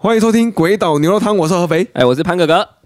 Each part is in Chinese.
欢迎收听《鬼岛牛肉汤》，我是合肥，哎，我是潘哥哥。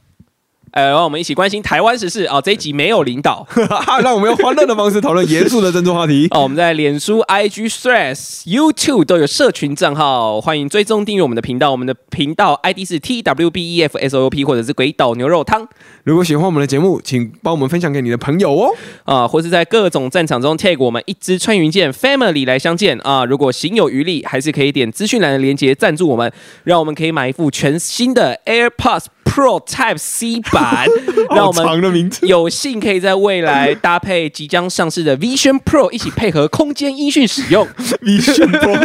呃，让我们一起关心台湾时事啊！这一集没有领导，让我们用欢乐的方式讨论严肃的政治话题。哦，我们在脸书、IG、Threads、YouTube 都有社群账号，欢迎追踪订阅我们的频道。我们的频道 ID 是 TWBEFSOP，或者是鬼岛牛肉汤。如果喜欢我们的节目，请帮我们分享给你的朋友哦。啊，或是在各种战场中 tag 我们一支穿云箭 Family 来相见啊！如果行有余力，还是可以点资讯栏的链接赞助我们，让我们可以买一副全新的 AirPods。Pro Type C 版，让我们有幸可以在未来搭配即将上市的 Vision Pro 一起配合空间音讯使用。Vision Pro，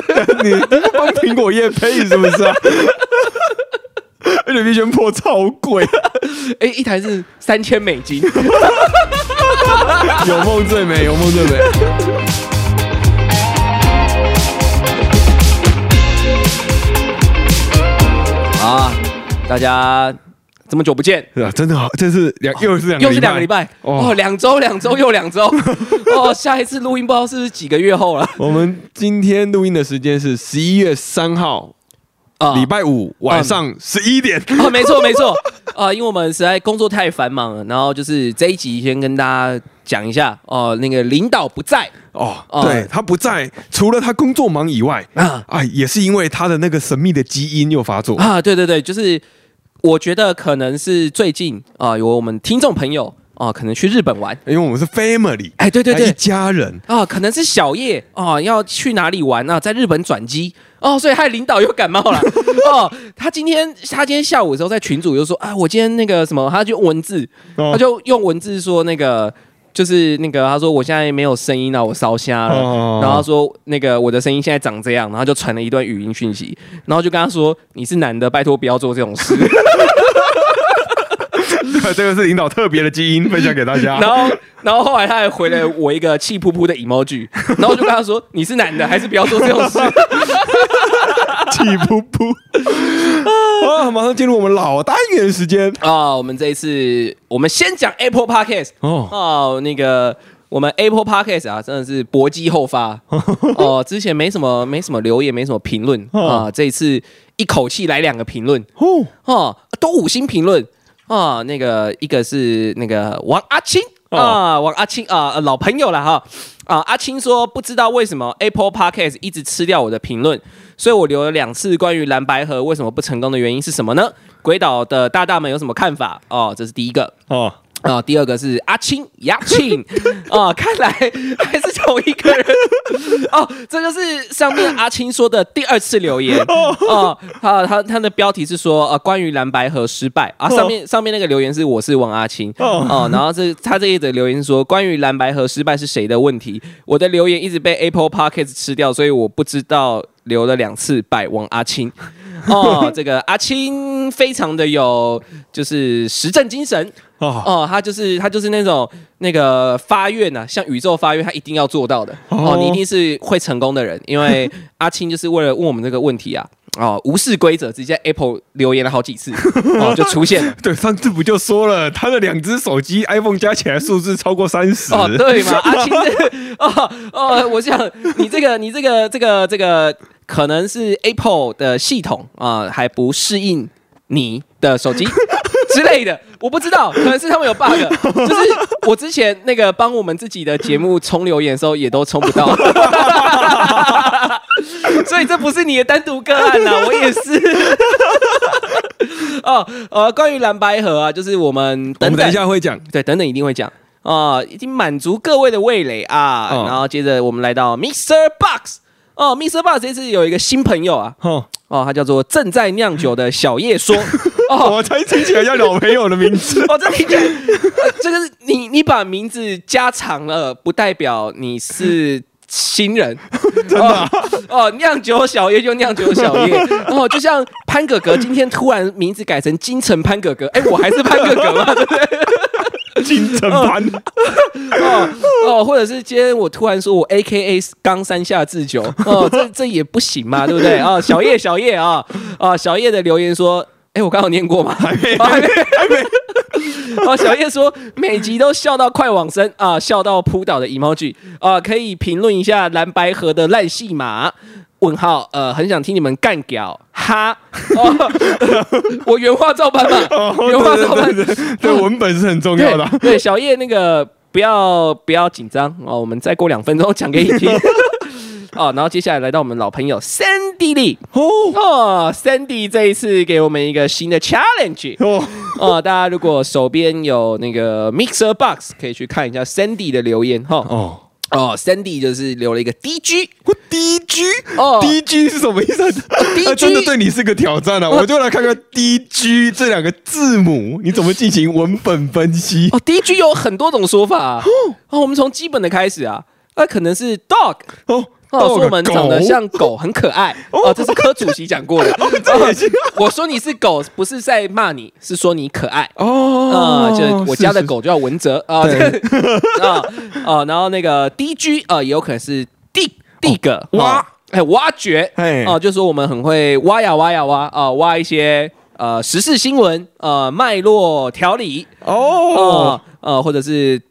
你帮苹果业配是不是啊？而且 Vision Pro 超贵，哎，一台是三千美金。有梦最美，有梦最美。啊，大家。这么久不见，是啊，真的好，这是两又是两又是两个礼拜。哦，两周两周又两周。哦，下一次录音不知道是不是几个月后了。我们今天录音的时间是十一月三号啊，礼拜五晚上十一点。啊，没错没错。啊，因为我们实在工作太繁忙了，然后就是这一集先跟大家讲一下哦，那个领导不在。哦，对他不在，除了他工作忙以外啊。啊，也是因为他的那个神秘的基因又发作。啊，对对对，就是。我觉得可能是最近啊，有我们听众朋友啊，可能去日本玩，因为我们是 family，哎，对对对，一家人啊，可能是小叶啊，要去哪里玩啊，在日本转机哦，所以害领导又感冒了 哦。他今天他今天下午的时候在群组又说啊，我今天那个什么，他就文字，他就用文字说那个。就是那个，他说我现在没有声音了，我烧瞎了。然后说那个我的声音现在长这样，然后就传了一段语音讯息，然后就跟他说你是男的，拜托不要做这种事。这个是领导特别的基因，分享给大家。然后，然后后来他还回了我一个气噗噗的 emoji，然后就跟他说你是男的，还是不要做这种事。气噗噗啊！马上进入我们老单元时间啊！我们这一次，我们先讲 Apple Podcast 哦哦，那个我们 Apple Podcast 啊，真的是搏击后发 哦。之前没什么没什么留言，没什么评论啊，这一次一口气来两个评论哦哦，都五星评论啊。那个一个是那个王阿青啊，王阿青啊，老朋友了哈啊。阿青说不知道为什么 Apple Podcast 一直吃掉我的评论。所以我留了两次关于蓝白河为什么不成功的原因是什么呢？鬼岛的大大们有什么看法？哦，这是第一个哦。啊，第二个是阿青亚青 啊，看来还是同一个人哦。这就是上面阿青说的第二次留言 哦。他他他的标题是说呃关于蓝白河失败啊。上面上面那个留言是我是王阿青哦，然后这他这一则留言说关于蓝白河失败是谁的问题？我的留言一直被 Apple Podcast 吃掉，所以我不知道留了两次败王阿青 哦。这个阿青非常的有就是实证精神。哦哦，他就是他就是那种那个发愿呐，向宇宙发愿，他一定要做到的哦，你一定是会成功的人，因为阿青就是为了问我们这个问题啊，哦，无视规则，直接 Apple 留言了好几次，哦，就出现了。对，上次不就说了，他的两只手机 iPhone 加起来数字超过三十。哦，对嘛，阿青，哦哦，我想你这个你这个这个这个可能是 Apple 的系统啊，还不适应你的手机。之类的，我不知道，可能是他们有 bug。就是我之前那个帮我们自己的节目充留言的时候，也都充不到。所以这不是你的单独个案呐，我也是。哦，呃，关于蓝白盒啊，就是我们等等一下会讲，对，等等一定会讲啊，已经满足各位的味蕾啊。然后接着我们来到 Mr. Box。哦，Mr. Box 这次有一个新朋友啊。哦，他叫做正在酿酒的小叶说。哦，我才听起来像老朋友的名字。哦，这听起来，这个是你你把名字加长了，不代表你是新人。真的？哦，酿酒小叶就酿酒小叶。哦，就像潘哥哥今天突然名字改成金城潘哥哥，哎，我还是潘哥哥吗？对不对？金城潘。哦哦，或者是今天我突然说我 A K A 刚山下智久，哦，这这也不行嘛，对不对？啊，小叶小叶啊啊，小叶的留言说。哎，我刚刚念过吗？还没，还没，还没。哦，小叶说每集都笑到快往生啊，笑到扑倒的 emoji 啊，可以评论一下蓝白河的烂戏码问号，呃，很想听你们干屌，哈，哦、我原话照搬嘛，原话照搬，对文本是很重要的。对，小叶那个不要不要紧张哦，我们再过两分钟讲给你听。哦，然后接下来来到我们老朋友 Sandy Lee 哦，Sandy 这一次给我们一个新的 challenge 哦。哦，大家如果手边有那个 Mixer Box，可以去看一下 Sandy 的留言哈。哦。哦，Sandy 就是留了一个 DG，我 DG 哦，DG 是什么意思？DG 真的对你是个挑战啊！我就来看看 DG 这两个字母你怎么进行文本分析。哦，DG 有很多种说法哦，我们从基本的开始啊，那可能是 dog 哦。哦，说我们长得像狗，很可爱。哦，这是柯主席讲过的。我说你是狗，不是在骂你，是说你可爱。哦，啊，就我家的狗叫文泽啊。啊啊，然后那个 D G 啊，也有可能是 D D 个挖，哎，挖掘，哎，哦，就说我们很会挖呀挖呀挖啊，挖一些呃时事新闻，呃脉络条理。哦，呃，或者是。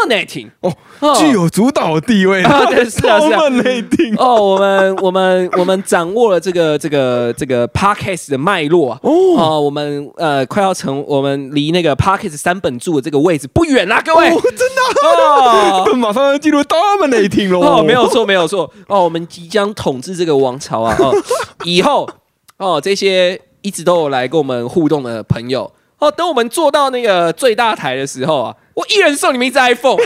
Dominating 哦，具有主导地位啊！是啊，是啊，Dominating 哦，我们我们我们掌握了这个这个这个 Podcast 的脉络啊！哦，我们呃快要成，我们离那个 Podcast 三本柱的这个位置不远啦，各位，真的哦，马上要进入 Dominating 了！哦，没有错，没有错哦，我们即将统治这个王朝啊！哦，以后哦，这些一直都有来跟我们互动的朋友哦，等我们做到那个最大台的时候啊！我一人送你们一只 iPhone，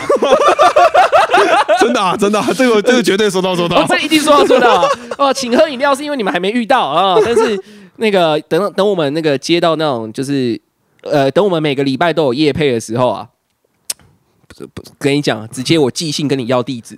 真的啊，真的，这个这个绝对说到做到，这一定说到做到啊！哦，请喝饮料是因为你们还没遇到啊，但是那个等等我们那个接到那种就是呃，等我们每个礼拜都有夜配的时候啊，不不跟你讲，直接我寄信跟你要地址，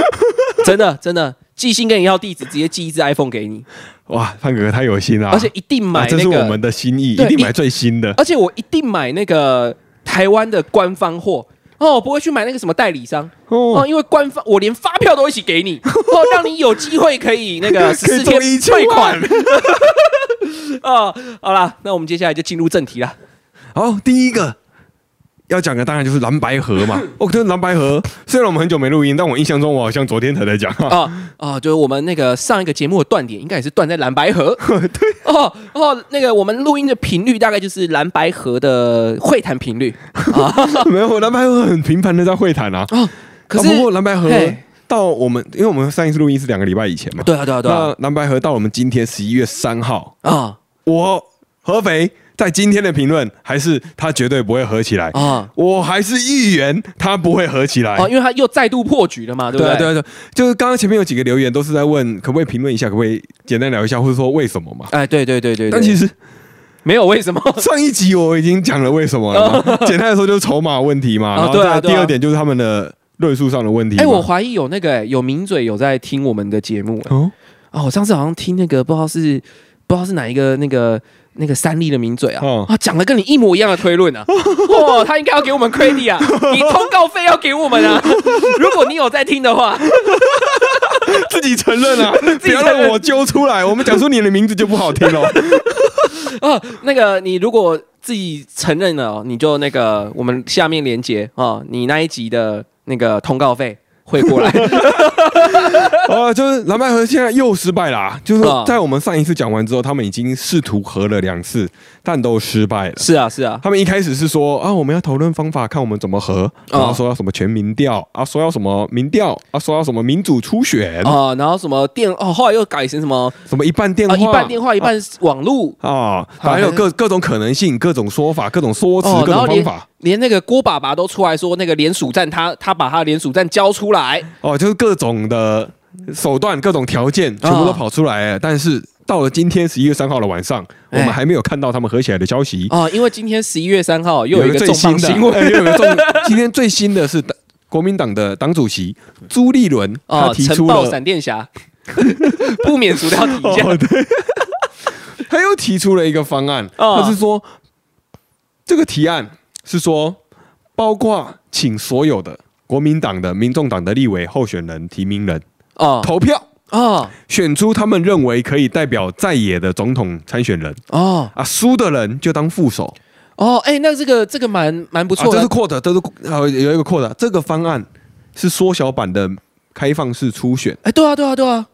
真的真的寄信跟你要地址，直接寄一只 iPhone 给你。哇，潘哥哥太有心了，而且一定买，这是我们的心意，一定买最新的，而且我一定买那个。台湾的官方货哦，不会去买那个什么代理商哦，因为官方我连发票都一起给你哦，让你有机会可以那个 十四天退款 哦。好了，那我们接下来就进入正题了。好，第一个。要讲的当然就是蓝白河嘛。哦，对，蓝白河。虽然我们很久没录音，但我印象中我好像昨天才在讲啊啊，就是我们那个上一个节目的断点，应该也是断在蓝白河。对哦哦，那个我们录音的频率大概就是蓝白河的会谈频率啊。没有，蓝白河很频繁的在会谈啊。哦，可是不过蓝白河到我们，因为我们上一次录音是两个礼拜以前嘛。对啊对啊对啊。那蓝白河到我们今天十一月三号啊，我合肥。在今天的评论，还是他绝对不会合起来啊！我还是议员，他不会合起来哦，因为他又再度破局了嘛，对不对？对对对，就是刚刚前面有几个留言都是在问，可不可以评论一下，可不可以简单聊一下，或者说为什么嘛？哎，对对对对，但其实没有为什么。上一集我已经讲了为什么了，简单的说就是筹码问题嘛。然后第二点就是他们的论述上的问题。哎，我怀疑有那个有名嘴有在听我们的节目哦。哦，我上次好像听那个不知道是不知道是哪一个那个。那个三立的名嘴啊，啊，讲的跟你一模一样的推论啊，哇，他应该要给我们 credit 啊，你通告费要给我们啊，如果你有在听的话，自己承认啊，不要让我揪出来，我们讲出你的名字就不好听了。啊，那个你如果自己承认了，你就那个我们下面连接啊，你那一集的那个通告费。会过来，啊，就是蓝白河现在又失败了。就是在我们上一次讲完之后，他们已经试图合了两次，但都失败了。是啊，是啊。他们一开始是说啊，我们要讨论方法，看我们怎么合。然后说要什么全民调啊，说要什么民调啊，说要什么民主初选啊，然后什么电哦，后来又改成什么什么一半电话，一半电话，一半网络啊，还有各各种可能性，各种说法，各种说辞，各种方法。连那个郭爸爸都出来说，那个联署站他他把他的联署站交出来哦，就是各种的手段、各种条件全部都跑出来了。但是到了今天十一月三号的晚上，我们还没有看到他们合起来的消息啊。因为今天十一月三号又有一个最新的新闻，又有个重。今天最新的是国民党的党主席朱立伦他提出了闪电侠 不免除掉底价，他又提出了一个方案，他是说这个提案。是说，包括请所有的国民党的、民众党的立委候选人、提名人啊投票啊，选出他们认为可以代表在野的总统参选人啊啊，输的人就当副手哦。哎，那这个这个蛮蛮不错的，这是扩的，都是呃有一个扩的。这个方案是缩小版的开放式初选。哎，对啊，对啊，对啊。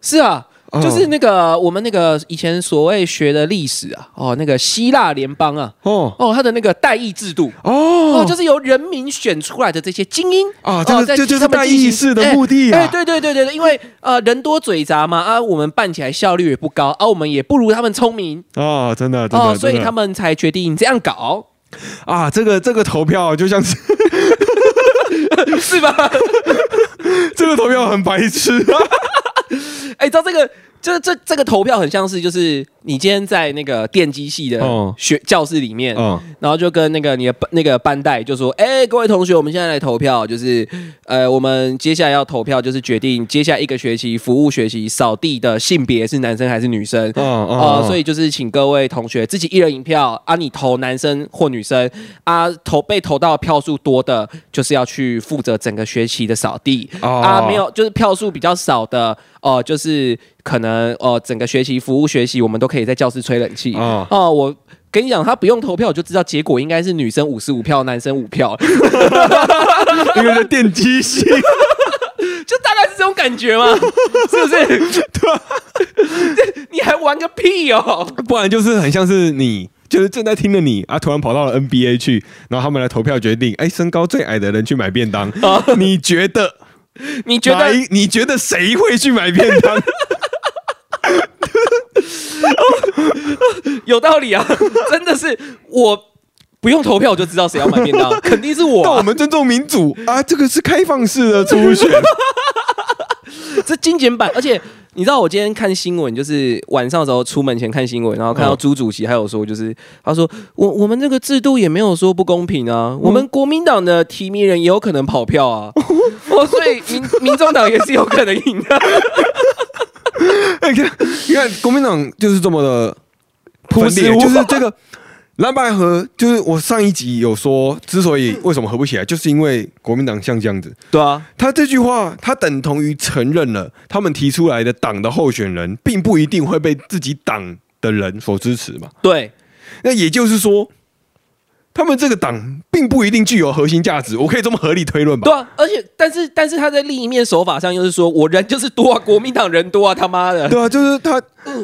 是啊。就是那个我们那个以前所谓学的历史啊，哦，那个希腊联邦啊，哦。哦，他的那个代议制度，哦。哦，就是由人民选出来的这些精英啊，这这就是代议式的目的啊，对对对对对，因为呃人多嘴杂嘛啊，我们办起来效率也不高啊，我们也不如他们聪明啊，真的哦，所以他们才决定这样搞。啊，这个这个投票就像是 是吧？这个投票很白痴。哎，知道这个，这这这个投票很像是，就是你今天在那个电机系的学教室里面，然后就跟那个你的那个班代就说：“哎，各位同学，我们现在来投票，就是呃，我们接下来要投票，就是决定接下来一个学期服务学习扫地的性别是男生还是女生。”啊，所以就是请各位同学自己一人一票啊，你投男生或女生啊，投被投到票数多的，就是要去负责整个学期的扫地啊，没有就是票数比较少的。哦，就是可能哦，整个学习服务学习，我们都可以在教室吹冷气。哦，我跟你讲，他不用投票，我就知道结果应该是女生五十五票，男生五票。因为是电机系，就大概是这种感觉吗？是不是？对，你还玩个屁哦！不然就是很像是你，就是正在听的你啊，突然跑到了 NBA 去，然后他们来投票决定，哎，身高最矮的人去买便当。你觉得？你觉得？你觉得谁会去买便当？有道理啊，真的是我不用投票我就知道谁要买便当，肯定是我。但我们尊重民主啊，这个是开放式的初选，这精简版，而且。你知道我今天看新闻，就是晚上的时候出门前看新闻，然后看到朱主席还有说，就是他说我我们这个制度也没有说不公平啊，我们国民党的提名人也有可能跑票啊，哦，所以民民众党也是有可能赢的。你看，你看国民党就是这么的分裂，就是这个。蓝白合就是我上一集有说，之所以为什么合不起来，就是因为国民党像这样子。对啊，他这句话，他等同于承认了他们提出来的党的候选人，并不一定会被自己党的人所支持嘛。对，那也就是说，他们这个党并不一定具有核心价值。我可以这么合理推论吧？对啊，而且，但是，但是他在另一面手法上又是说，我人就是多啊，国民党人多啊，他妈的。对啊，就是他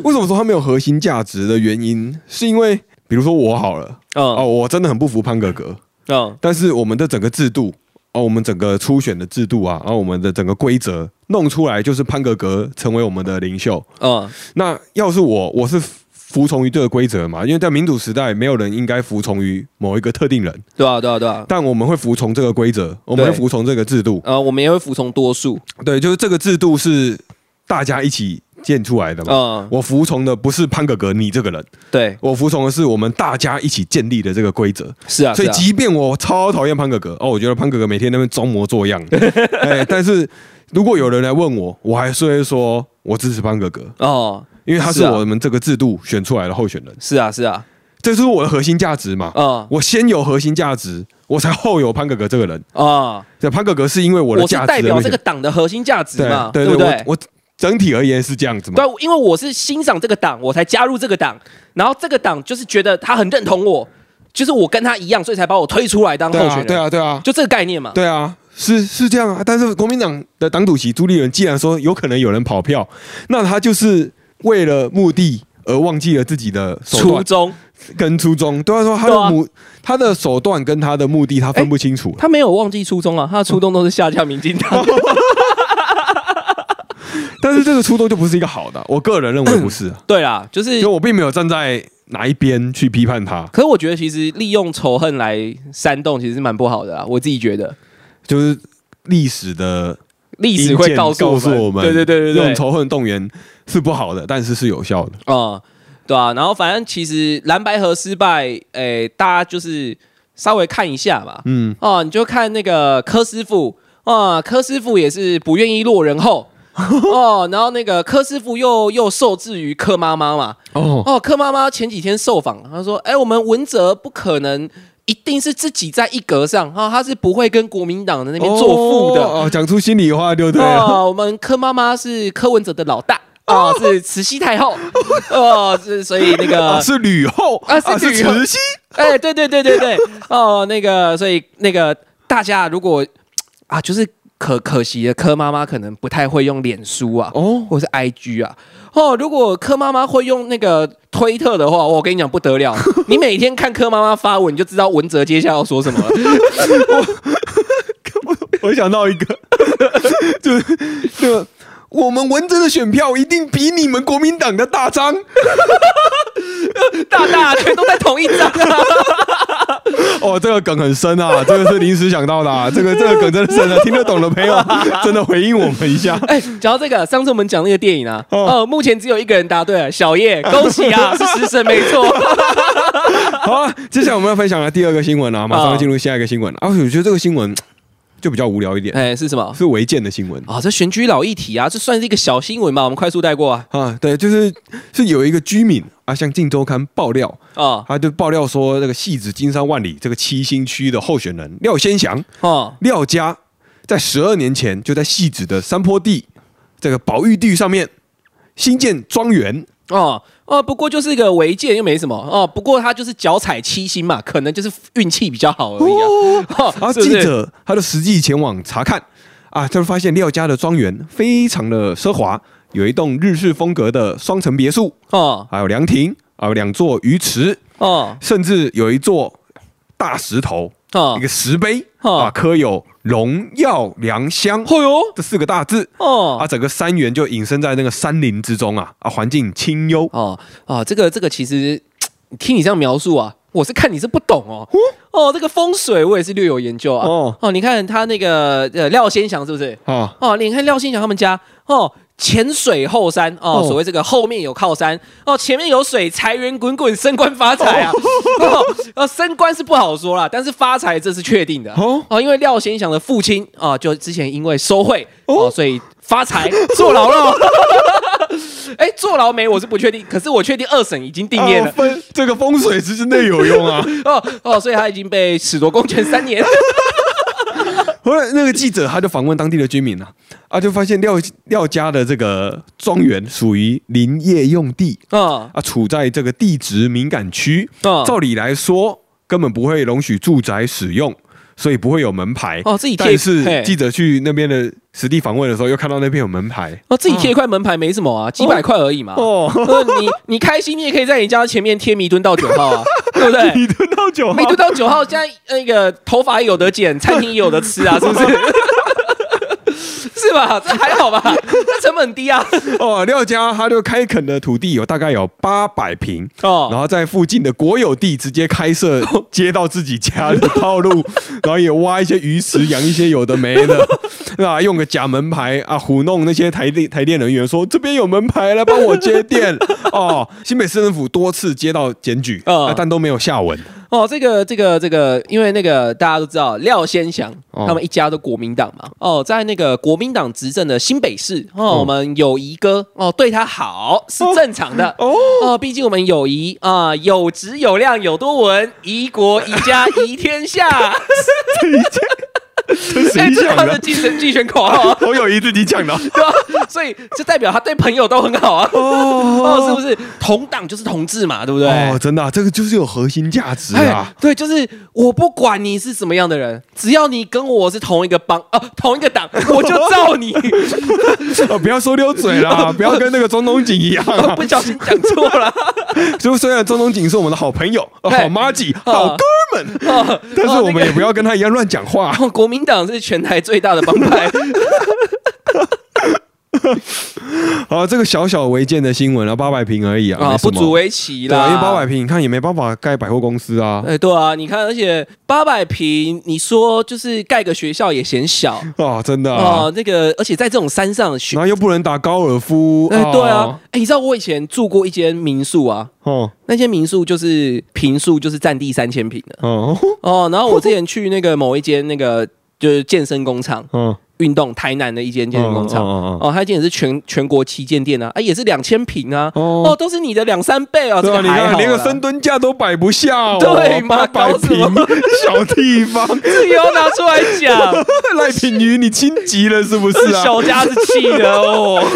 为什么说他没有核心价值的原因，是因为。比如说我好了，嗯。哦，我真的很不服潘格格，嗯，但是我们的整个制度，哦，我们整个初选的制度啊，然后我们的整个规则弄出来就是潘格格成为我们的领袖，嗯，那要是我，我是服从于这个规则嘛？因为在民主时代，没有人应该服从于某一个特定人，对啊，对啊，对啊，但我们会服从这个规则，我们会服从这个制度，呃，我们也会服从多数，对，就是这个制度是大家一起。建出来的嘛，我服从的不是潘哥哥你这个人，对我服从的是我们大家一起建立的这个规则。是啊，所以即便我超讨厌潘哥哥哦，我觉得潘哥哥每天那边装模作样，哎，但是如果有人来问我，我还是会说我支持潘哥哥哦，因为他是我们这个制度选出来的候选人。是啊，是啊，这是我的核心价值嘛。嗯，我先有核心价值，我才后有潘哥哥这个人啊。这潘哥哥是因为我的价值代表这个党的核心价值嘛，对不对？我。整体而言是这样子吗？对，因为我是欣赏这个党，我才加入这个党。然后这个党就是觉得他很认同我，就是我跟他一样，所以才把我推出来当候选人。对啊，对啊，就这个概念嘛。对啊，是是这样啊。但是国民党的党主席朱立伦既然说有可能有人跑票，那他就是为了目的而忘记了自己的初衷跟初衷。对他说他的目他的手段跟他的目的他分不清楚。他没有忘记初衷啊，他的初衷都是下架民进党。但是这个初衷就不是一个好的，我个人认为不是。对啦，就是因为我并没有站在哪一边去批判他。可是我觉得其实利用仇恨来煽动，其实蛮不好的啊。我自己觉得，就是历史的历史会告诉我们，对对对对对，用仇恨动员是不好的，但是是有效的啊。对啊，然后反正其实蓝白河失败，诶，大家就是稍微看一下吧。嗯，哦，你就看那个柯师傅啊，柯师傅也是不愿意落人后。哦，然后那个柯师傅又又受制于柯妈妈嘛。哦哦，柯妈妈前几天受访，他说：“哎，我们文哲不可能一定是自己在一格上啊，他是不会跟国民党的那边作父的。”哦，讲出心里话就对了。我们柯妈妈是柯文哲的老大啊，是慈禧太后。哦，是所以那个是吕后啊，是慈禧。哎，对对对对对。哦，那个所以那个大家如果啊，就是。可可惜的，柯妈妈可能不太会用脸书啊，哦，或者是 IG 啊，哦，如果柯妈妈会用那个推特的话，我跟你讲不得了，你每天看柯妈妈发文，你就知道文哲接下来要说什么了。我 我想到一个，就是这个。我们文哲的选票一定比你们国民党的大张，大大全都在同一张。哦，这个梗很深啊，这个是临时想到的，啊这个这个梗真的深啊，听得懂的朋友 真的回应我们一下。哎，讲到这个，上次我们讲那个电影啊，哦，目前只有一个人答对了，小叶，恭喜啊，是食神没错。好，啊接下来我们要分享的第二个新闻啊，马上要进入下一个新闻啊，我觉得这个新闻。就比较无聊一点，哎，是什么？是违建的新闻啊！这选举老议题啊，这算是一个小新闻嘛？我们快速带过啊。啊，对，就是是有一个居民啊，向《镜周刊》爆料啊，他就爆料说，那个戏子金山万里这个七星区的候选人廖先祥啊，廖家在十二年前就在戏子的山坡地这个保育地上面新建庄园啊。哦，不过就是一个违建，又没什么哦。不过他就是脚踩七星嘛，可能就是运气比较好而已啊。然后记者他就实际前往查看啊，就发现廖家的庄园非常的奢华，有一栋日式风格的双层别墅哦，还有凉亭啊，两座鱼池哦，甚至有一座大石头啊，一个石碑啊，刻有。荣耀良乡，哦。哟，这四个大字。哦，啊，整个山园就隐身在那个山林之中啊，啊，环境清幽。哦，啊，这个这个其实 听你这样描述啊，我是看你是不懂哦，哦，这个风水我也是略有研究啊，哦，哦，你看他那个呃廖先祥是不是？哦，哦，你看廖先祥他们家哦。前水后山哦，所谓这个后面有靠山哦，前面有水，财源滚滚，升官发财啊！哦，升官是不好说啦，但是发财这是确定的哦。哦，因为廖先祥的父亲啊，就之前因为收贿哦，所以发财 坐牢了。哎，坐牢没？我是不确定，可是我确定二审已经定谳了。风这个风水其实内有用啊。哦哦，所以他已经被褫夺公权三年。后来那个记者他就访问当地的居民了，啊，就发现廖廖家的这个庄园属于林业用地啊，啊，处在这个地质敏感区啊，照理来说根本不会容许住宅使用。所以不会有门牌哦，自己贴。但是记者去那边的实地访问的时候，又看到那边有门牌哦，自己贴一块门牌没什么啊，几百块而已嘛。哦，你你开心，你也可以在你家前面贴弥敦道九号啊，对不对？你蹲到九号，你蹲到九号，现在那个头发有得剪，餐厅也有得吃啊，是不是？是吧？这还好吧？这成本低啊。哦，廖家他就开垦的土地有大概有八百平哦，然后在附近的国有地直接开设 接到自己家的套路，然后也挖一些鱼池，养一些有的没的，是吧？用个假门牌啊，糊弄那些台电台电人员说这边有门牌来帮我接电哦。新北市政府多次接到检举啊，但都没有下文。哦，这个这个这个，因为那个大家都知道廖先祥他们一家都国民党嘛。哦，在那个国民党执政的新北市，哦，我们友谊哥哦对他好是正常的哦。哦，毕竟我们友谊啊有质有量有多文，宜国宜家 宜天下。这是他的竞选竞选口号，好有意自己讲的，对吧？所以就代表他对朋友都很好啊，哦，是不是？同党就是同志嘛，对不对？哦，真的，这个就是有核心价值啊。对，就是我不管你是什么样的人，只要你跟我是同一个帮哦，同一个党，我就罩你。哦，不要说溜嘴了，不要跟那个中东锦一样，不小心讲错了。就虽然中东锦是我们的好朋友、好妈吉、好哥们，但是我们也不要跟他一样乱讲话。国民党是全台最大的帮派。好，这个小小违建的新闻啊，八百平而已啊，不足为奇啦。因为八百平，你看也没办法盖百货公司啊。哎，对啊，你看，而且八百平，你说就是盖个学校也嫌小 啊，真的啊。那个，而且在这种山上，然后又不能打高尔夫。哎，对啊。哎，你知道我以前住过一间民宿啊？哦，那间民宿就是平数就是占地三千平的。哦哦，然后我之前去那个某一间那个就是健身工厂。嗯。运动台南的一间健身工厂。哦，它今年是全全国旗舰店啊，啊也是两千平啊，哦。都是你的两三倍啊，这个还好，连个深蹲架都摆不下，对吗？八百平小地方，自由拿出来讲，赖品瑜你心急了是不是啊？小家子气的哦。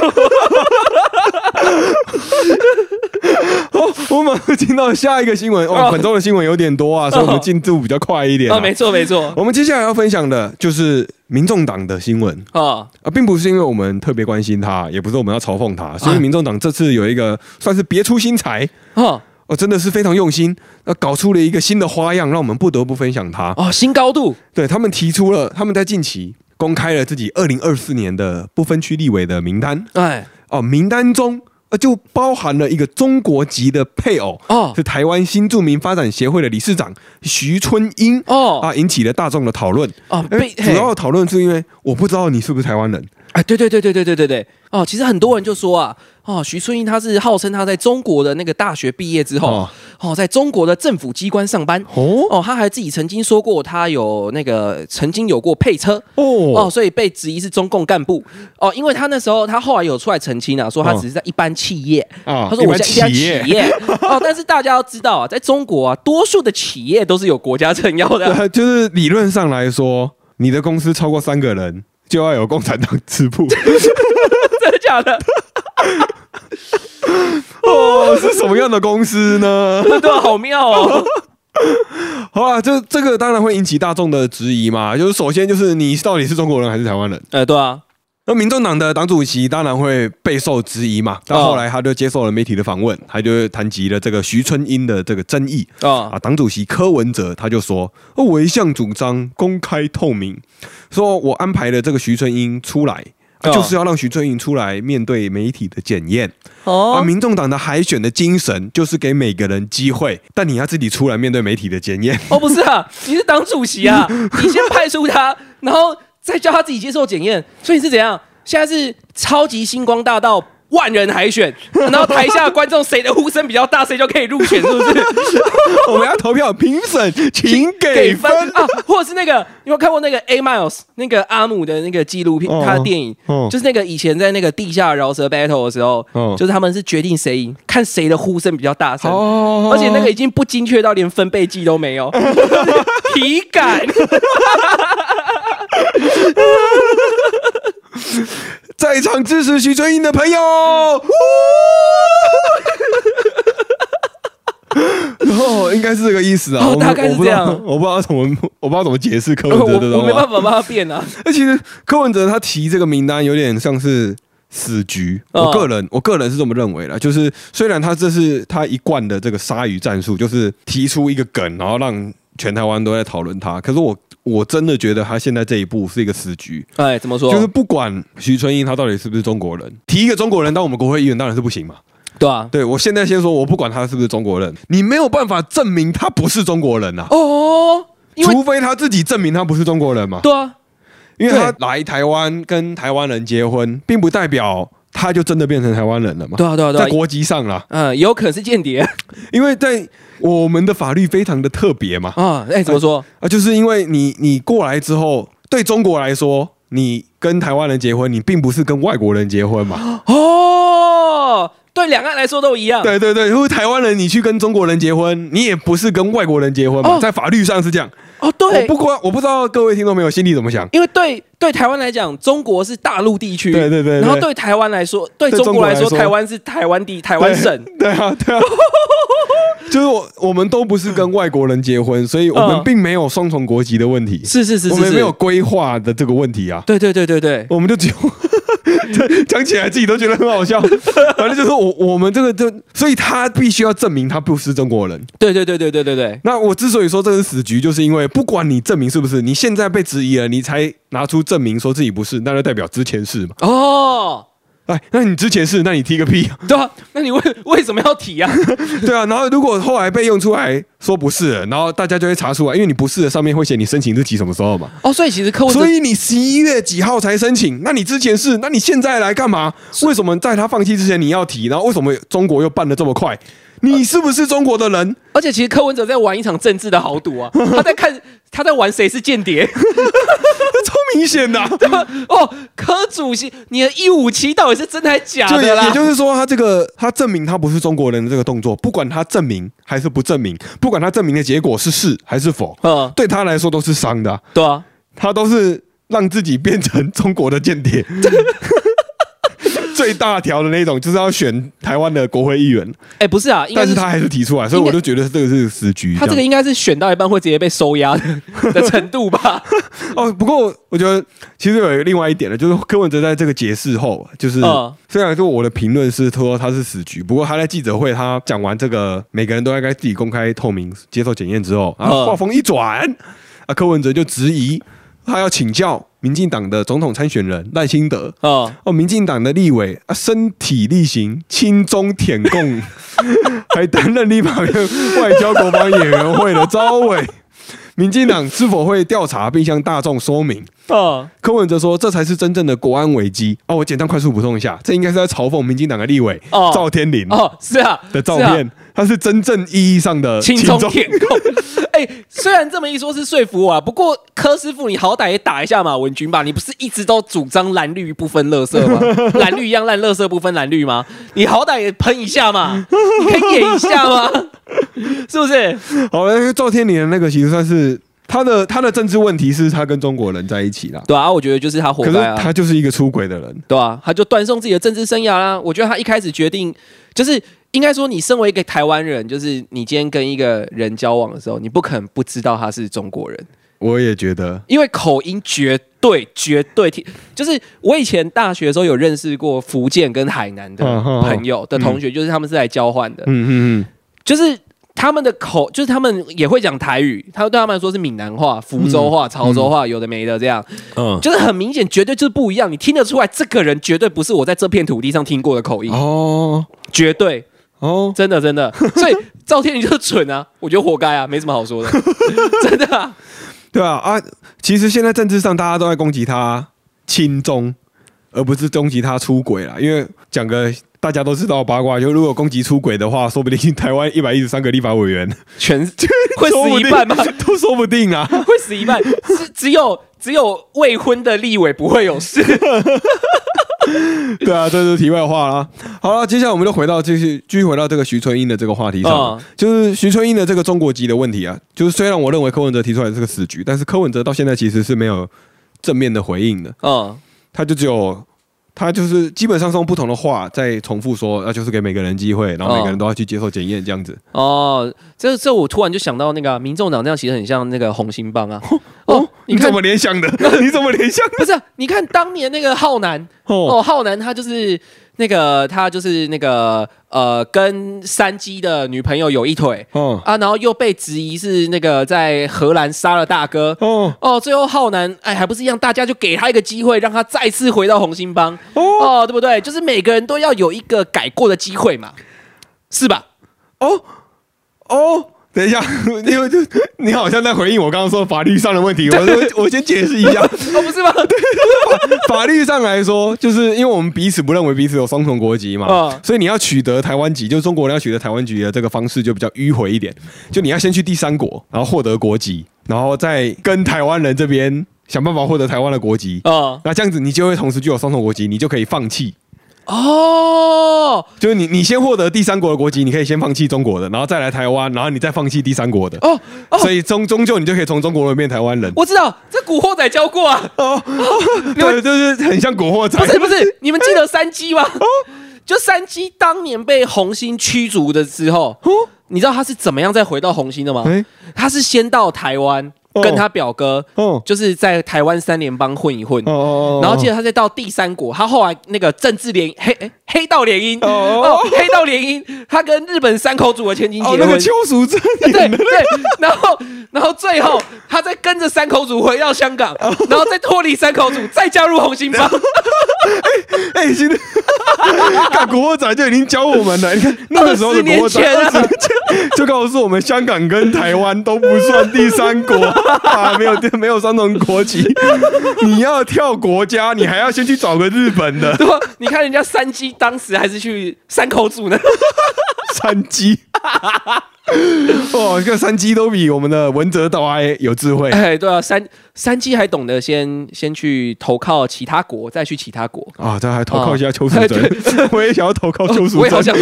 哦，我们听到下一个新闻哦，本周的新闻有点多啊，所以我们进度比较快一点啊。没错没错，我们接下来要分享的就是。民众党的新闻。啊啊，并不是因为我们特别关心他，也不是我们要嘲讽他，所以民众党这次有一个算是别出心裁。啊，哦，真的是非常用心，呃，搞出了一个新的花样，让我们不得不分享它哦，新高度，对他们提出了，他们在近期公开了自己二零二四年的不分区立委的名单，哎，哦，名单中。呃，就包含了一个中国籍的配偶哦，是台湾新著名发展协会的理事长徐春英哦，啊，引起了大众的讨论哦。主要的讨论是因为我不知道你是不是台湾人。哎，对对对对对对对对哦，其实很多人就说啊，哦，徐春英他是号称他在中国的那个大学毕业之后，哦，在中国的政府机关上班哦，哦，他还自己曾经说过他有那个曾经有过配车哦，哦，所以被质疑是中共干部哦，因为他那时候他后来有出来澄清啊，说他只是在一般企业啊，他说我在一家企业哦，但是大家要知道啊，在中国啊，多数的企业都是有国家证要的，就是理论上来说，你的公司超过三个人。就要有共产党支部，真的假的？哦，是什么样的公司呢？对，好妙哦。好啊，这这个当然会引起大众的质疑嘛。就是首先就是你到底是中国人还是台湾人？哎，对啊。那民众党的党主席当然会备受质疑嘛。到后来他就接受了媒体的访问，他就谈及了这个徐春英的这个争议啊。啊，党主席柯文哲他就说：“我一向主张公开透明，说我安排了这个徐春英出来，就是要让徐春英出来面对媒体的检验。哦，而民众党的海选的精神就是给每个人机会，但你要自己出来面对媒体的检验。哦，不是啊，你是党主席啊，你先派出他，然后。”再叫他自己接受检验，所以是怎样？现在是超级星光大道万人海选，然后台下观众谁的呼声比较大，谁就可以入选，是不是？我们要投票评审，请给分啊！或者是那个，你有看过那个 A Miles 那个阿姆的那个纪录片，他的电影，就是那个以前在那个地下饶舌 battle 的时候，就是他们是决定谁赢，看谁的呼声比较大声，而且那个已经不精确到连分贝计都没有，体感。在场支持徐春英的朋友，然后，应该是这个意思啊。大概是这样，我不知道怎么，我不知道怎么解释柯文哲的。我没办法帮他变啊。那其实柯文哲他提这个名单有点像是死局。我个人，我个人是这么认为的。就是虽然他这是他一贯的这个鲨鱼战术，就是提出一个梗，然后让全台湾都在讨论他。可是我。我真的觉得他现在这一步是一个死局。哎，怎么说？就是不管徐春英他到底是不是中国人，提一个中国人当我们国会议员当然是不行嘛。对啊，对我现在先说，我不管他是不是中国人，你没有办法证明他不是中国人呐。哦，除非他自己证明他不是中国人嘛。对啊，因为他来台湾跟台湾人结婚，并不代表他就真的变成台湾人了嘛。对啊，对啊，在国籍上啦，嗯，有可能是间谍，因为在。我们的法律非常的特别嘛啊，哎，怎么说啊？就是因为你你过来之后，对中国来说，你跟台湾人结婚，你并不是跟外国人结婚嘛。哦，对，两岸来说都一样。对对对，因为台湾人你去跟中国人结婚，你也不是跟外国人结婚嘛，在法律上是这样。哦，对，不过我不知道各位听众朋友心里怎么想，因为对对台湾来讲，中国是大陆地区，对对对，然后对。台湾来说，对中国来说，台湾是台湾地台湾省，对啊对啊。就是我，我们都不是跟外国人结婚，所以我们并没有双重国籍的问题。是是是，我们没有规划的这个问题啊。对对对对对，我们就只有 讲起来自己都觉得很好笑。反正就是我我们这个就，所以他必须要证明他不是中国人。对对对对对对对。那我之所以说这是死局，就是因为不管你证明是不是，你现在被质疑了，你才拿出证明说自己不是，那就代表之前是嘛。哦。哎，那你之前是？那你提个屁？对啊，那你为为什么要提啊？对啊，然后如果后来被用出来说不是，然后大家就会查出来，因为你不是的上面会写你申请日期什么时候嘛。哦，所以其实客户，所以你十一月几号才申请？那你之前是？那你现在来干嘛？为什么在他放弃之前你要提？然后为什么中国又办的这么快？你是不是中国的人？而且其实柯文哲在玩一场政治的豪赌啊，他在看 他在玩谁是间谍，超明显的。哦，柯主席，你的一五七到底是真还是假的啦？也就是说，他这个他证明他不是中国人的这个动作，不管他证明还是不证明，不管他证明的结果是是还是否，嗯，对他来说都是伤的。对啊，他都是让自己变成中国的间谍。最大条的那种，就是要选台湾的国会议员。哎，不是啊，但是他还是提出来，所以我就觉得这个是死局。他这个应该是选到一半会直接被收押的程度吧？哦，不过我觉得其实有另外一点呢，就是柯文哲在这个解释后，就是虽然说我的评论是说他是死局，不过他在记者会他讲完这个每个人都应该自己公开透明接受检验之后，然后话锋一转，啊，柯文哲就质疑。他要请教民进党的总统参选人赖清德。哦。哦，民进党的立委啊，身体力行，亲中舔共，还担任立法院外交国防委员会的招委，民进党是否会调查并向大众说明？啊，柯文哲说这才是真正的国安危机哦！我简单快速补充一下，这应该是在嘲讽民进党的立委哦赵天麟哦，是啊的照片，他是真正意义上的亲中舔共。哎，虽然这么一说，是说服我啊。不过柯师傅，你好歹也打一下马文君吧。你不是一直都主张蓝绿不分乐色吗？蓝绿一样烂，乐色不分蓝绿吗？你好歹也喷一下嘛，你可以演一下吗？是不是？好，赵天麟的那个其实算是他的他的政治问题，是他跟中国人在一起了。对啊，我觉得就是他活该啊。他就是一个出轨的人，对啊，他就断送自己的政治生涯啦。我觉得他一开始决定就是。应该说，你身为一个台湾人，就是你今天跟一个人交往的时候，你不可能不知道他是中国人。我也觉得，因为口音绝对绝对听，就是我以前大学的时候有认识过福建跟海南的朋友的同学，就是他们是来交换的。嗯嗯嗯，就是他们的口，就是他们也会讲台语，他对他们来说是闽南话、福州话、潮州话，有的没的这样。嗯，就是很明显，绝对就是不一样。你听得出来，这个人绝对不是我在这片土地上听过的口音。哦，绝对。哦，真的真的，所以赵天宇就是蠢啊，我觉得活该啊，没什么好说的，真的啊，对啊啊，其实现在政治上大家都在攻击他亲中，而不是攻击他出轨了，因为讲个大家都知道八卦，就如果攻击出轨的话，说不定台湾一百一十三个立法委员全 会死一半吗？都说不定啊，会死一半，只只有只有未婚的立委不会有事。对啊，这是题外话啦。好了，接下来我们就回到继续继续回到这个徐春英的这个话题上，就是徐春英的这个中国籍的问题啊。就是虽然我认为柯文哲提出来这个死局，但是柯文哲到现在其实是没有正面的回应的。嗯，他就只有。他就是基本上是用不同的话在重复说，那就是给每个人机会，然后每个人都要去接受检验这样子。哦，这这我突然就想到那个民众党那样，其实很像那个红心帮啊。哦，你怎么联想的？你怎么联想？不是，你看当年那个浩南哦，浩南他就是。那个他就是那个呃，跟山鸡的女朋友有一腿，哦啊，然后又被质疑是那个在荷兰杀了大哥，哦哦，最后浩南哎还不是一样，大家就给他一个机会，让他再次回到红星帮，哦，对不对？就是每个人都要有一个改过的机会嘛，是吧？哦。哦。等一下，因为就你好像在回应我刚刚说法律上的问题，我我 我先解释一下，哦不是吗？对，法法律上来说，就是因为我们彼此不认为彼此有双重国籍嘛，所以你要取得台湾籍，就是中国人要取得台湾籍的这个方式就比较迂回一点，就你要先去第三国，然后获得国籍，然后再跟台湾人这边想办法获得台湾的国籍。啊，那这样子你就会同时具有双重国籍，你就可以放弃。哦，就是你，你先获得第三国的国籍，你可以先放弃中国的，然后再来台湾，然后你再放弃第三国的。哦，所以终终究你就可以从中国人变台湾人。我知道，这古惑仔教过啊。哦，对，就是很像古惑仔。不是不是，你们记得山鸡吗？哦，就山鸡当年被红星驱逐的时候，哦，你知道他是怎么样再回到红星的吗？他是先到台湾。跟他表哥，就是在台湾三联帮混一混，然后接着他再到第三国，他后来那个政治联黑黑道联姻，哦，黑道联姻，他跟日本三口组的千金结婚，那个邱淑贞，对对，然后然后最后他再跟着三口组回到香港，然后再脱离三口组，再加入红心帮，哎 哎，现在看古惑仔就已经教我们了，你看那个时候的国仔，就告诉我们香港跟台湾都不算第三国。啊，没有没有双重国籍，你要跳国家，你还要先去找个日本的。对吧你看人家山鸡当时还是去山口组呢。山鸡，哦，这个山鸡都比我们的文泽岛还有智慧。哎，对啊，山山鸡还懂得先先去投靠其他国，再去其他国啊，这还投靠一下邱淑贞。我也想要投靠邱淑贞，我也好想。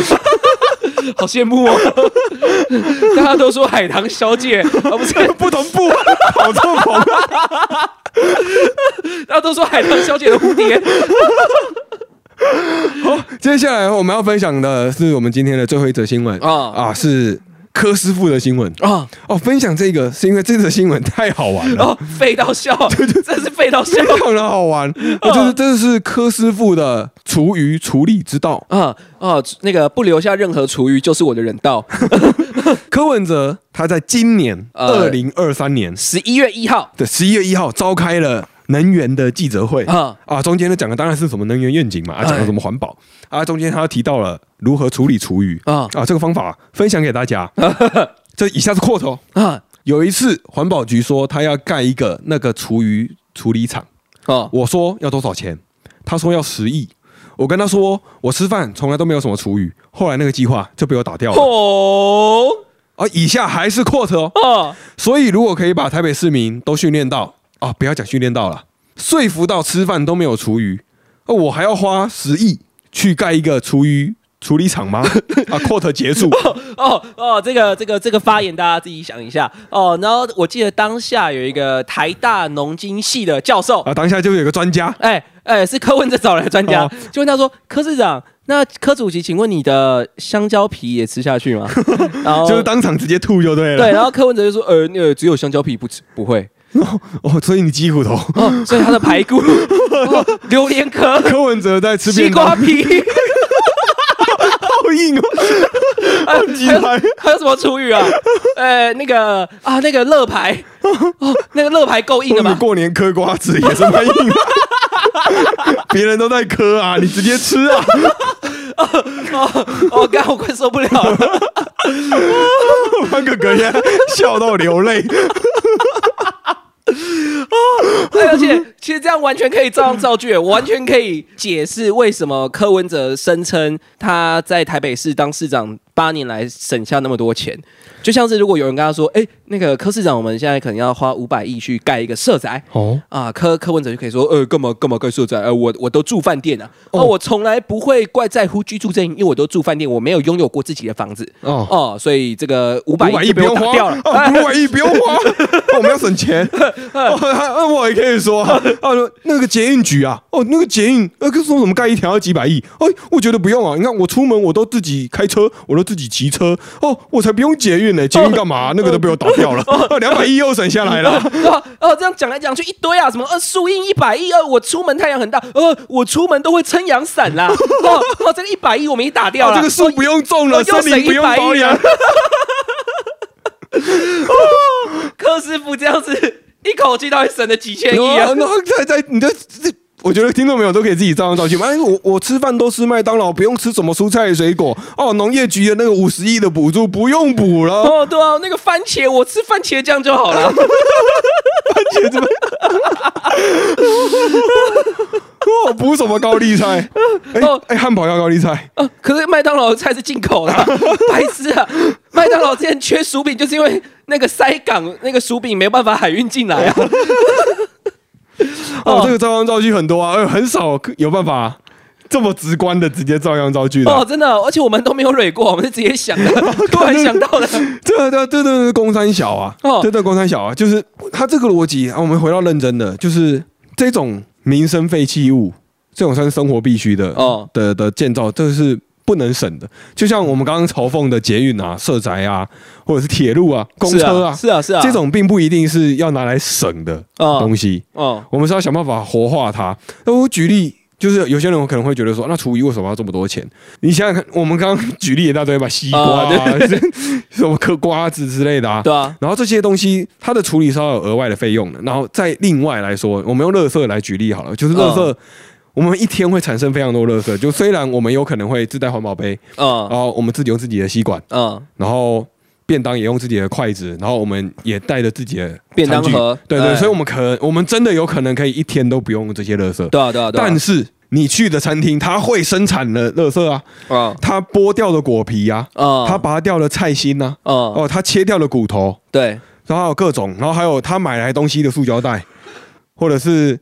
好羡慕哦！大家都说海棠小姐，啊不是 不同步，好错棚。大家都说海棠小姐的蝴蝶。好，接下来我们要分享的是我们今天的最后一则新闻啊啊是。柯师傅的新闻。啊哦，分享这个是因为这则新闻 太好玩了，废到笑，对对，真是废到笑，非常的好玩。哦，就是这是柯师傅的厨余处理之道。啊啊，那个不留下任何厨余就是我的人道。柯文哲他在今年二零二三年十一月一号。的十一月一号召开了。能源的记者会。啊。啊，中间呢讲的当然是什么能源愿景嘛，啊讲了什么环保。啊，中间他提到了如何处理厨余。啊。啊，这个方法分享给大家。这以下是扩头。啊，有一次环保局说他要盖一个那个厨余处理厂。啊，我说要多少钱？他说要十亿。我跟他说我吃饭从来都没有什么厨余，后来那个计划就被我打掉了。哦，啊，以下还是扩头。啊，所以如果可以把台北市民都训练到。啊，不要讲训练到了，说服到吃饭都没有厨余，哦，我还要花十亿去盖一个厨余处理厂吗？啊，quote 结束。哦哦，这个这个这个发言大家自己想一下哦。然后我记得当下有一个台大农经系的教授啊，当下就有个专家，哎哎，是柯文哲找来的专家，就问他说：“柯市长，那柯主席，请问你的香蕉皮也吃下去吗？” 然后就是当场直接吐就对了。对，然后柯文哲就说：“呃，那个只有香蕉皮不吃，不会。”哦 哦，所以你鸡骨头，所以他的排骨，榴莲壳，柯文哲在吃西瓜皮，好硬哦，还有还有什么厨余啊？呃，那个啊，那个乐牌，哦，那个乐牌够硬的吗？过年嗑瓜子也是蛮硬，别人都在嗑啊，你直接吃啊！哦哦，刚我快受不了了，潘哥哥呀，笑到流泪。而且其实这样完全可以照样造句，完全可以解释为什么柯文哲声称他在台北市当市长八年来省下那么多钱。就像是如果有人跟他说：“哎，那个柯市长，我们现在可能要花五百亿去盖一个社宅。”哦啊，柯柯文哲就可以说：“呃，干嘛干嘛盖社宅？呃，我我都住饭店啊，哦，我从来不会怪在乎居住证，因为我都住饭店，我没有拥有过自己的房子。哦哦，所以这个五百亿不用花掉了，五百亿不用花，我们要省钱。我也可以说啊，那个捷运局啊，哦，那个捷运，呃，说什么盖一条要几百亿？哦，我觉得不用啊。你看我出门我都自己开车，我都自己骑车，哦，我才不用捷运呢。”捷运干嘛？那个都被我打掉了，两百亿又省下来了。哦，这样讲来讲去一堆啊，什么呃树荫一百亿，呃我出门太阳很大，呃我出门都会撑阳伞啦。哦哦，这个一百亿我们已打掉了，这个树不用种了，森林不用保养。柯师傅这样子一口气到底省了几千亿啊？然后在在你的这。我觉得听众朋友都可以自己照样造句嘛。哎，我我吃饭都吃麦当劳，不用吃什么蔬菜水果哦。农业局的那个五十亿的补助不用补了哦。对啊，那个番茄我吃番茄酱就好了。番茄怎么？哦，补什么高丽菜？哎哎，汉堡要高丽菜啊？可是麦当劳的菜是进口的，白痴啊！麦当劳之前缺薯饼，就是因为那个塞港那个薯饼没办法海运进来啊。哦，这个照样造句很多啊，很少有办法这么直观的直接照样造句的哦，真的，而且我们都没有蕊过，我们是直接想的，突然想到的。对对对对对，公三小啊，哦，对对，公三小啊，就是他这个逻辑啊。我们回到认真的，就是这种民生废弃物，这种算是生活必须的哦的的建造，这是。不能省的，就像我们刚刚嘲讽的捷运啊、社宅啊，或者是铁路啊、公车啊，是啊是啊，这种并不一定是要拿来省的东西。哦，我们是要想办法活化它。那我举例，就是有些人可能会觉得说，那厨余为什么要这么多钱？你想想看，我们刚刚举例一大堆吧，西瓜、啊 什么嗑瓜子之类的啊，对啊。然后这些东西它的处理是要有额外的费用的。然后再另外来说，我们用垃圾来举例好了，就是垃圾。我们一天会产生非常多垃圾，就虽然我们有可能会自带环保杯，嗯，然后我们自己用自己的吸管，嗯，然后便当也用自己的筷子，然后我们也带着自己的便当盒，对对，所以我们可我们真的有可能可以一天都不用这些垃圾，对啊对啊，但是你去的餐厅，它会生产的垃圾啊，啊，它剥掉的果皮啊，啊，它拔掉的菜心呐，啊哦，它切掉的骨头，对，然后还有各种，然后还有他买来东西的塑胶袋，或者是。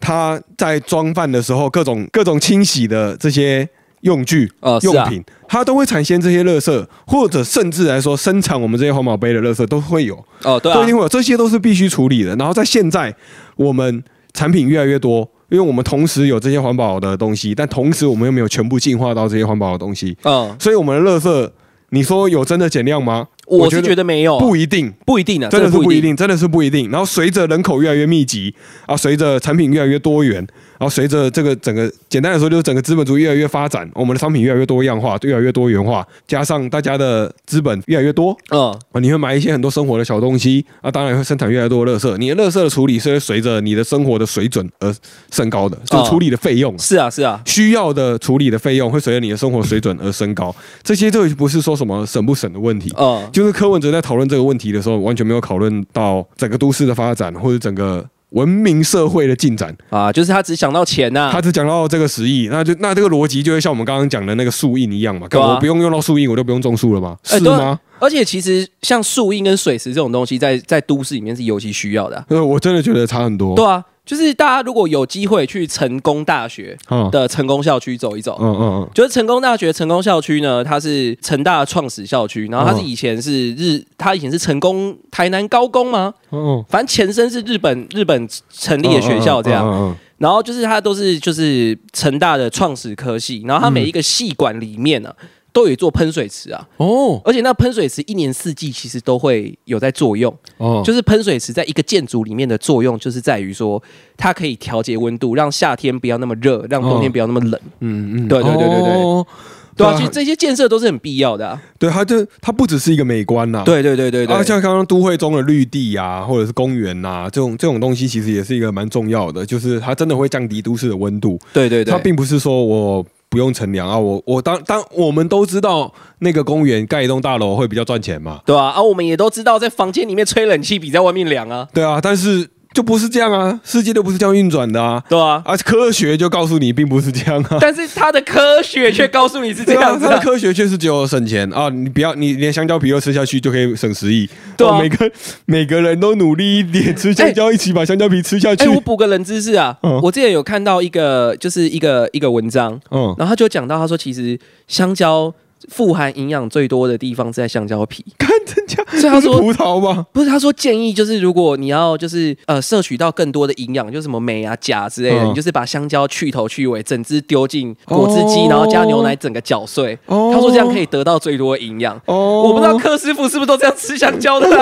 他在装饭的时候，各种各种清洗的这些用具、用品，它都会产生这些垃圾，或者甚至来说，生产我们这些环保杯的垃圾都会有哦，对，都一定会有，这些都是必须处理的。然后在现在，我们产品越来越多，因为我们同时有这些环保的东西，但同时我们又没有全部进化到这些环保的东西。嗯，所以我们的垃圾，你说有真的减量吗？我是觉得没有，不一定，不一定的，真的是不一定，真的是不一定。然后随着人口越来越密集啊，随着产品越来越多元。然后随着这个整个简单来说，就是整个资本主义越来越发展，我们的商品越来越多样化，越来越多元化，加上大家的资本越来越多，嗯，你会买一些很多生活的小东西，啊，当然会生产越来越多的垃圾。你的垃圾的处理是会随着你的生活的水准而升高的，就处理的费用是啊是啊，需要的处理的费用会随着你的生活水准而升高。这些就不是说什么省不省的问题，嗯，就是柯文哲在讨论这个问题的时候，完全没有讨论到整个都市的发展或者整个。文明社会的进展啊，就是他只想到钱呐，他只讲到这个十亿，那就那这个逻辑就会像我们刚刚讲的那个树印一样嘛，我不用用到树印，我就不用种树了吗？是吗？而且其实像树印跟水池这种东西，在在都市里面是尤其需要的。呃，我真的觉得差很多。对啊。就是大家如果有机会去成功大学的成功校区走一走，嗯嗯嗯，就是成功大学成功校区呢，它是成大创始校区，然后它是以前是日，它以前是成功台南高工吗？嗯，反正前身是日本日本成立的学校这样，然后就是它都是就是成大的创始科系，然后它每一个系馆里面呢。都有一座喷水池啊，哦，而且那喷水池一年四季其实都会有在作用，哦，就是喷水池在一个建筑里面的作用，就是在于说它可以调节温度，让夏天不要那么热，让冬天不要那么冷，嗯嗯，对对对对对，对啊，其实这些建设都是很必要的，对，它就它不只是一个美观呐，对对对对对，啊，像刚刚都会中的绿地啊，或者是公园呐，这种这种东西其实也是一个蛮重要的，就是它真的会降低都市的温度，对对对，它并不是说我。不用乘凉啊！我我当当我们都知道那个公园盖一栋大楼会比较赚钱嘛，对啊，啊，我们也都知道在房间里面吹冷气比在外面凉啊，对啊，但是。就不是这样啊，世界都不是这样运转的啊，对啊，而科学就告诉你并不是这样啊，但是他的科学却告诉你是这样子，他的科学确实只有省钱。啊，你不要你连香蕉皮都吃下去就可以省十亿，对啊，每个每个人都努力一点吃香蕉，一起把香蕉皮吃下去。哎，我补个冷知识啊，我之前有看到一个就是一个一个文章，嗯，然后他就讲到他说其实香蕉。富含营养最多的地方是在香蕉皮，看真假？所以他说葡萄吗？不是，他说建议就是如果你要就是呃摄取到更多的营养，就什么镁啊、钾之类的，你就是把香蕉去头去尾，整只丢进果汁机，然后加牛奶，整个搅碎。他说这样可以得到最多营养。哦，我不知道柯师傅是不是都这样吃香蕉的。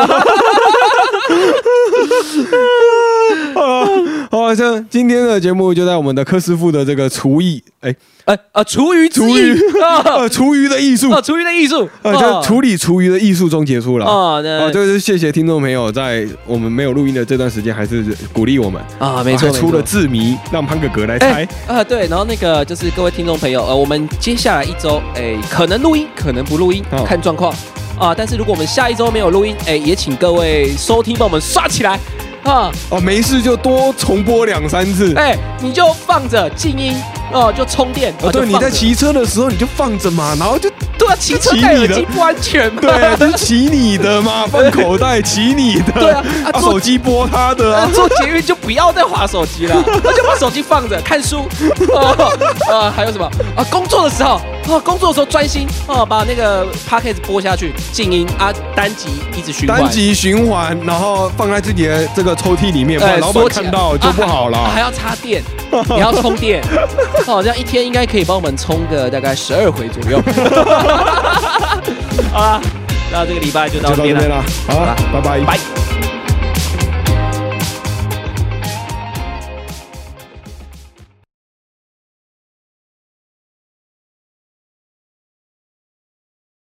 好，像今天的节目就在我们的柯师傅的这个厨艺，哎。哎啊，厨余厨余 啊，厨余的艺术啊，厨余的艺术啊，就处理厨余的艺术中结束了啊。啊，就是谢谢听众朋友在我们没有录音的这段时间，还是鼓励我们啊。没错，出了字谜，让潘哥哥来猜啊。对，然后那个就是各位听众朋友，呃，我们接下来一周，哎，可能录音，可能不录音，看状况啊。但是如果我们下一周没有录音，哎，也请各位收听帮我们刷起来。啊哦，没事就多重播两三次。哎，你就放着静音哦，就充电。哦，对，你在骑车的时候你就放着嘛，然后就对啊，骑车戴耳机不安全嘛。对，就骑你的嘛，放口袋骑你的。对啊，啊，手机拨他的啊。做捷运就不要再划手机了，就把手机放着看书。啊，还有什么啊？工作的时候啊，工作的时候专心啊，把那个 podcast 播下去，静音啊，单集一直循环，单集循环，然后放在自己的这个。抽屉里面，老板看到就不好了。还要插电，你要充电，好，这样一天应该可以帮我们充个大概十二回左右。好了，那这个礼拜就到这边了，好了，拜拜，拜。